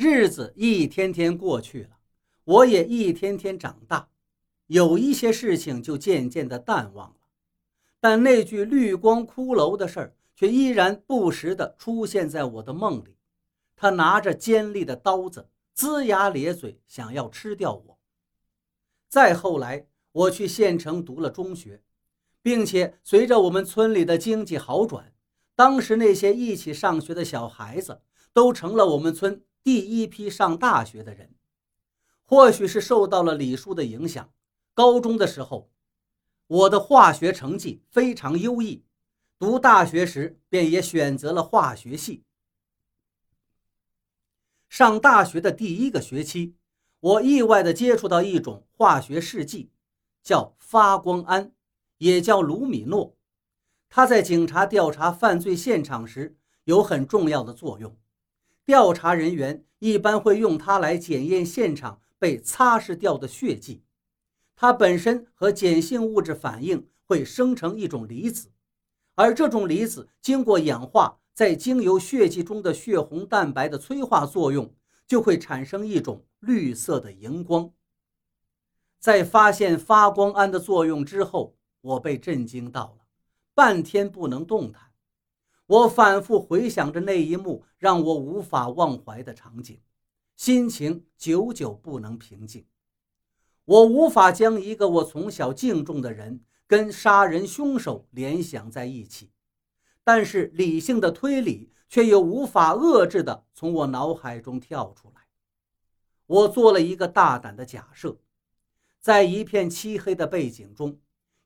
日子一天天过去了，我也一天天长大，有一些事情就渐渐的淡忘了，但那具绿光骷髅的事儿却依然不时的出现在我的梦里。他拿着尖利的刀子，龇牙咧嘴，想要吃掉我。再后来，我去县城读了中学，并且随着我们村里的经济好转，当时那些一起上学的小孩子都成了我们村。第一批上大学的人，或许是受到了李叔的影响。高中的时候，我的化学成绩非常优异，读大学时便也选择了化学系。上大学的第一个学期，我意外地接触到一种化学试剂，叫发光胺，也叫卢米诺。它在警察调查犯罪现场时有很重要的作用。调查人员一般会用它来检验现场被擦拭掉的血迹，它本身和碱性物质反应会生成一种离子，而这种离子经过氧化，在经由血迹中的血红蛋白的催化作用，就会产生一种绿色的荧光。在发现发光胺的作用之后，我被震惊到了，半天不能动弹。我反复回想着那一幕让我无法忘怀的场景，心情久久不能平静。我无法将一个我从小敬重的人跟杀人凶手联想在一起，但是理性的推理却又无法遏制的从我脑海中跳出来。我做了一个大胆的假设，在一片漆黑的背景中，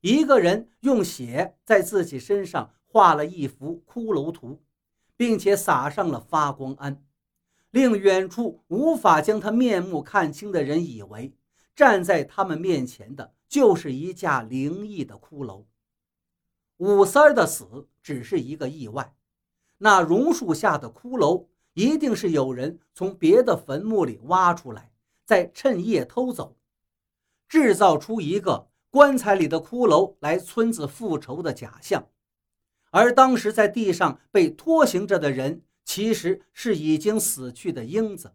一个人用血在自己身上。画了一幅骷髅图，并且撒上了发光胺，令远处无法将他面目看清的人以为站在他们面前的就是一架灵异的骷髅。武三儿的死只是一个意外，那榕树下的骷髅一定是有人从别的坟墓里挖出来，再趁夜偷走，制造出一个棺材里的骷髅来村子复仇的假象。而当时在地上被拖行着的人，其实是已经死去的英子，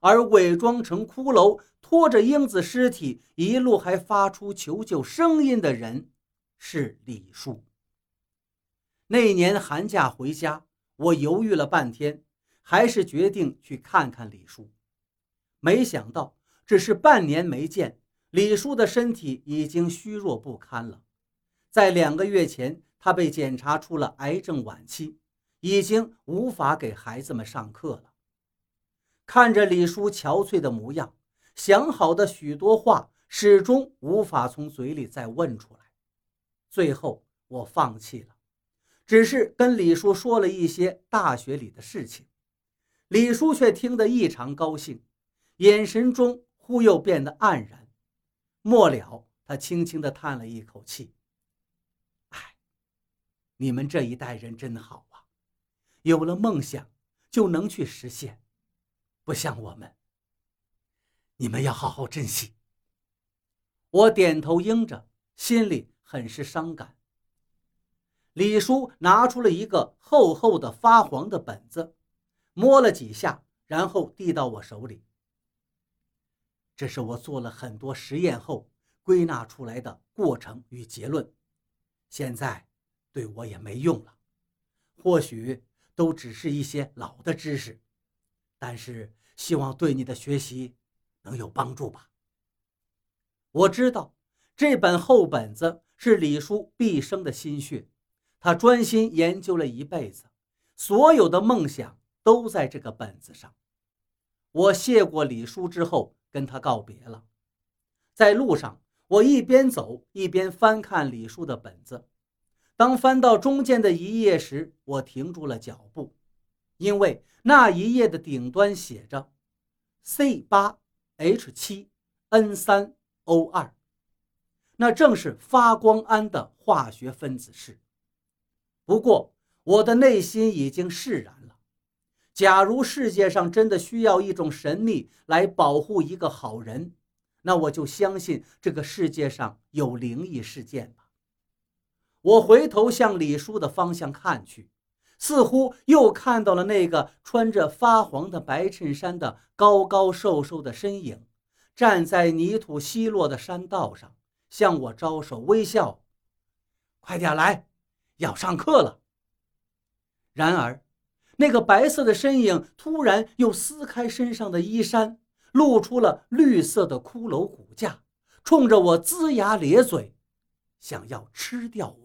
而伪装成骷髅拖着英子尸体一路还发出求救声音的人，是李叔。那年寒假回家，我犹豫了半天，还是决定去看看李叔。没想到，只是半年没见，李叔的身体已经虚弱不堪了，在两个月前。他被检查出了癌症晚期，已经无法给孩子们上课了。看着李叔憔悴的模样，想好的许多话始终无法从嘴里再问出来。最后，我放弃了，只是跟李叔说了一些大学里的事情。李叔却听得异常高兴，眼神中忽又变得黯然。末了，他轻轻地叹了一口气。你们这一代人真好啊，有了梦想就能去实现，不像我们。你们要好好珍惜。我点头应着，心里很是伤感。李叔拿出了一个厚厚的发黄的本子，摸了几下，然后递到我手里。这是我做了很多实验后归纳出来的过程与结论，现在。对我也没用了，或许都只是一些老的知识，但是希望对你的学习能有帮助吧。我知道这本厚本子是李叔毕生的心血，他专心研究了一辈子，所有的梦想都在这个本子上。我谢过李叔之后，跟他告别了。在路上，我一边走一边翻看李叔的本子。当翻到中间的一页时，我停住了脚步，因为那一页的顶端写着 “C 八 H 七 N 三 O 二”，那正是发光胺的化学分子式。不过，我的内心已经释然了。假如世界上真的需要一种神秘来保护一个好人，那我就相信这个世界上有灵异事件吧。我回头向李叔的方向看去，似乎又看到了那个穿着发黄的白衬衫的高高瘦瘦的身影，站在泥土稀落的山道上，向我招手微笑：“快点来，要上课了。”然而，那个白色的身影突然又撕开身上的衣衫，露出了绿色的骷髅骨架，冲着我龇牙咧嘴，想要吃掉我。